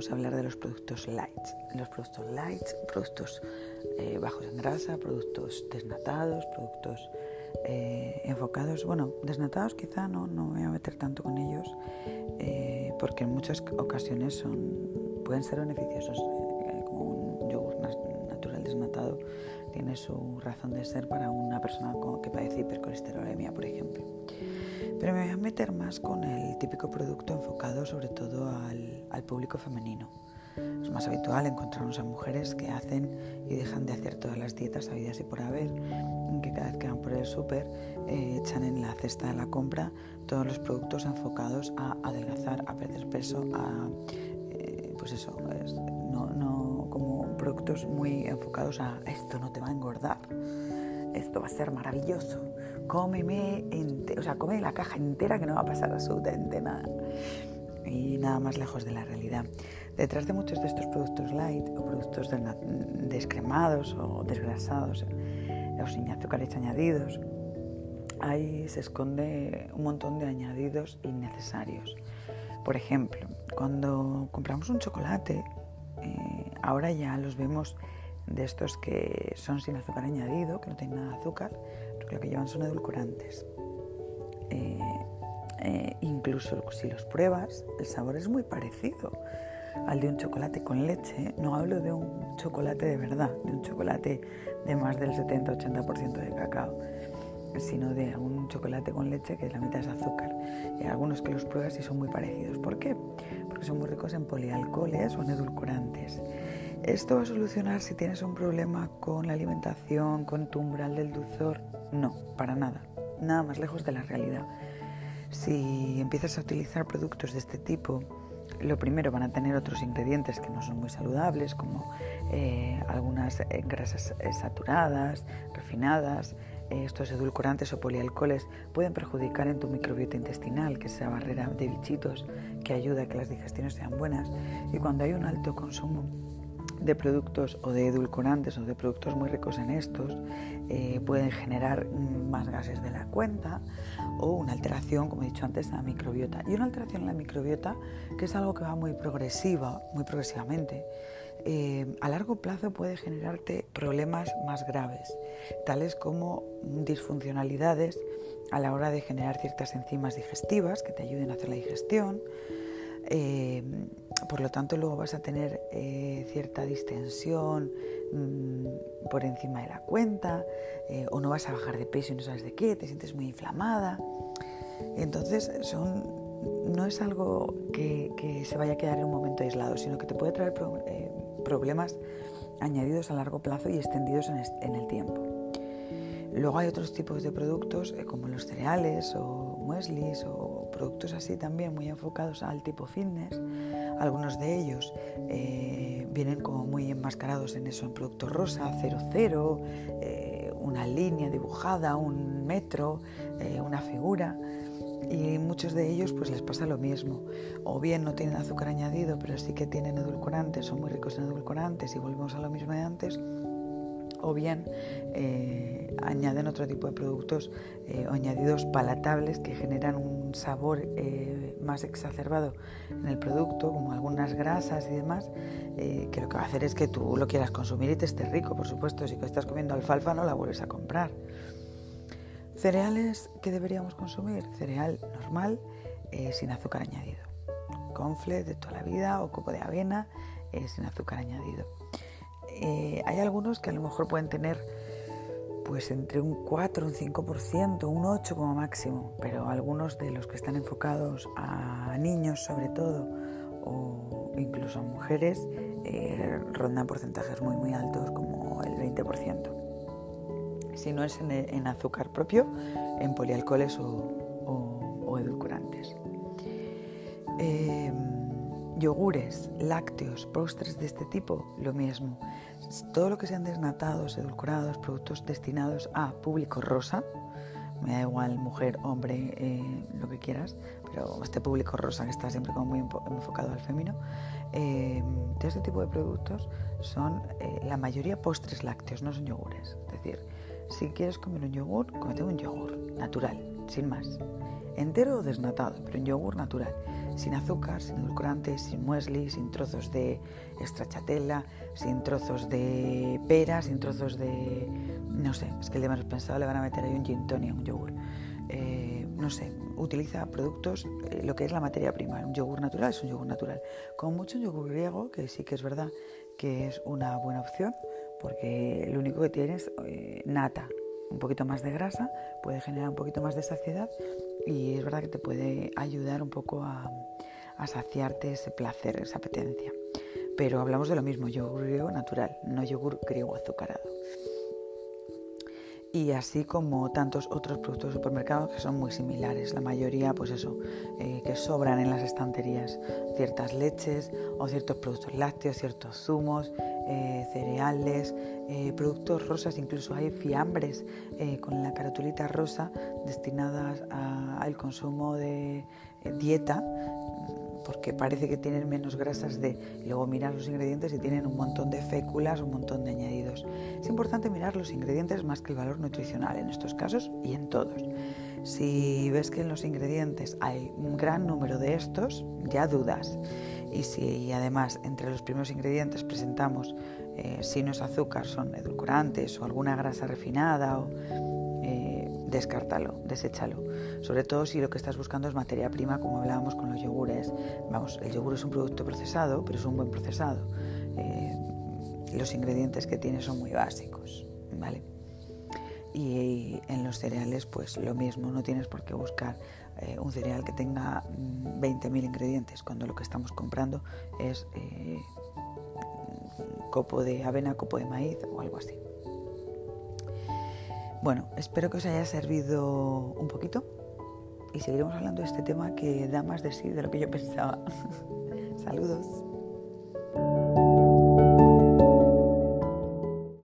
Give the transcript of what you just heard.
vamos a hablar de los productos light. Los productos light, productos eh, bajos en grasa, productos desnatados, productos eh, enfocados, bueno, desnatados quizá no, no me voy a meter tanto con ellos, eh, porque en muchas ocasiones son, pueden ser beneficiosos, como un yogur natural desnatado tiene su razón de ser para una persona que padece hipercolesterolemia, por ejemplo. Pero me voy a meter más con el típico producto enfocado sobre todo al, público femenino. Es más habitual encontrarnos a mujeres que hacen y dejan de hacer todas las dietas habidas y por haber, que cada vez que van por el súper eh, echan en la cesta de la compra todos los productos enfocados a adelgazar, a perder peso, a eh, pues eso, como productos muy enfocados a esto no te va a engordar, esto va a ser maravilloso, cómeme, o sea, come la caja entera que no va a pasar absolutamente nada. Y nada más lejos de la realidad. Detrás de muchos de estos productos light o productos descremados o desgrasados o sin azúcares añadidos, ahí se esconde un montón de añadidos innecesarios. Por ejemplo, cuando compramos un chocolate, ahora ya los vemos de estos que son sin azúcar añadido, que no tienen nada de azúcar, lo que llevan son edulcorantes. Eh, eh, incluso si los pruebas, el sabor es muy parecido al de un chocolate con leche. No hablo de un chocolate de verdad, de un chocolate de más del 70-80% de cacao, sino de un chocolate con leche que la mitad es azúcar. Y algunos que los pruebas y son muy parecidos. ¿Por qué? Porque son muy ricos en polialcoholes o en edulcorantes. ¿Esto va a solucionar si tienes un problema con la alimentación, con tu umbral del dulzor? No, para nada. Nada más lejos de la realidad. Si empiezas a utilizar productos de este tipo, lo primero van a tener otros ingredientes que no son muy saludables, como eh, algunas eh, grasas eh, saturadas, refinadas. Estos edulcorantes o polialcoholes pueden perjudicar en tu microbiota intestinal, que es esa barrera de bichitos que ayuda a que las digestiones sean buenas. Y cuando hay un alto consumo de productos o de edulcorantes o de productos muy ricos en estos eh, pueden generar más gases de la cuenta o una alteración, como he dicho antes, en la microbiota. Y una alteración en la microbiota que es algo que va muy progresiva, muy progresivamente. Eh, a largo plazo puede generarte problemas más graves, tales como disfuncionalidades a la hora de generar ciertas enzimas digestivas que te ayuden a hacer la digestión, eh, por lo tanto, luego vas a tener eh, cierta distensión mm, por encima de la cuenta, eh, o no vas a bajar de peso y no sabes de qué, te sientes muy inflamada. Entonces, son, no es algo que, se vaya a quedar en un momento aislado, sino que te puede traer problemas añadidos a largo plazo y extendidos en, el tiempo. Luego hay otros tipos de productos como los cereales o mueslis o productos así también muy enfocados al tipo fitness. Algunos de ellos eh, vienen como muy enmascarados en eso, en productos rosa, 00, eh, una línea dibujada, un metro, eh, una figura. Y muchos de ellos pues les pasa lo mismo. O bien no tienen azúcar añadido, pero sí que tienen edulcorantes, son muy ricos en edulcorantes y volvemos a lo mismo de antes o bien eh, añaden otro tipo de productos eh, o añadidos palatables que generan un sabor eh, más exacerbado en el producto, como algunas grasas y demás, que lo que va a hacer es que tú lo quieras consumir y te esté rico, por supuesto. Si estás comiendo alfalfa no la vuelves a comprar. Cereales que deberíamos consumir, cereal normal sin azúcar añadido. Confle de toda la vida o coco de avena sin azúcar añadido eh, hay algunos que a lo mejor pueden tener pues entre un 4, un 5%, un 8 como máximo, pero algunos de los que están enfocados a niños sobre todo o incluso a mujeres eh, rondan porcentajes muy muy altos como el 20%. Si no es en, azúcar propio, en polialcoholes o, edulcorantes. Eh, yogures, lácteos, postres de este tipo, lo mismo todo lo que sean desnatados, edulcorados, productos destinados a público rosa, me da igual mujer, hombre, eh, lo que quieras, pero este público rosa que está siempre como muy enfocado al fémino, eh, de este tipo de productos son eh, la mayoría postres lácteos, no son yogures. Es decir, si quieres comer un yogur, cómete un yogur natural, sin más. Entero o desnatado, pero un yogur natural. sin azúcar, sin edulcorantes, sin muesli, sin trozos de stracciatella, sin trozos de pera, sin trozos de... no sé, es que el de menos pensado le van a meter ahí un gin tonic, un yogur. Eh, no sé, utiliza productos, eh, lo que es la materia prima. Un yogur natural es un yogur natural. Con mucho yogur griego, que sí que es verdad que es una buena opción, porque lo único que tiene es eh, nata, un poquito más de grasa, puede generar un poquito más de saciedad y es verdad que te puede ayudar un poco a, a saciarte ese placer, esa apetencia. Pero hablamos de lo mismo, yogur griego natural, no yogur griego azucarado y así como tantos otros productos de supermercado que son muy similares. La mayoría, pues eso, eh, que sobran en las estanterías, ciertas leches o ciertos productos lácteos, ciertos zumos, eh, cereales, eh, productos rosas, incluso hay fiambres con la caratulita rosa destinadas al consumo de dieta porque parece que tienen menos grasas de... Luego miras los ingredientes y tienen un montón de féculas, un montón de añadidos. Es importante mirar los ingredientes más que el valor nutricional en estos casos y en todos. Si ves que en los ingredientes hay un gran número de estos, ya dudas. Y si además entre los primeros ingredientes presentamos, eh, si no es azúcar, son edulcorantes o alguna grasa refinada o descártalo, deséchalo. Sobre todo si lo que estás buscando es materia prima, como hablábamos con los yogures. Vamos, el yogur es un producto procesado, pero es un buen procesado. Eh, los ingredientes que tiene son muy básicos, ¿vale? Y en los cereales, pues lo mismo, no tienes por qué buscar eh, un cereal que tenga 20.000 mm, ingredientes, cuando lo que estamos comprando es eh, copo de avena, copo de maíz o algo así. Bueno, espero que os haya servido un poquito y seguiremos hablando de este tema que da más de sí de lo que yo pensaba. Saludos.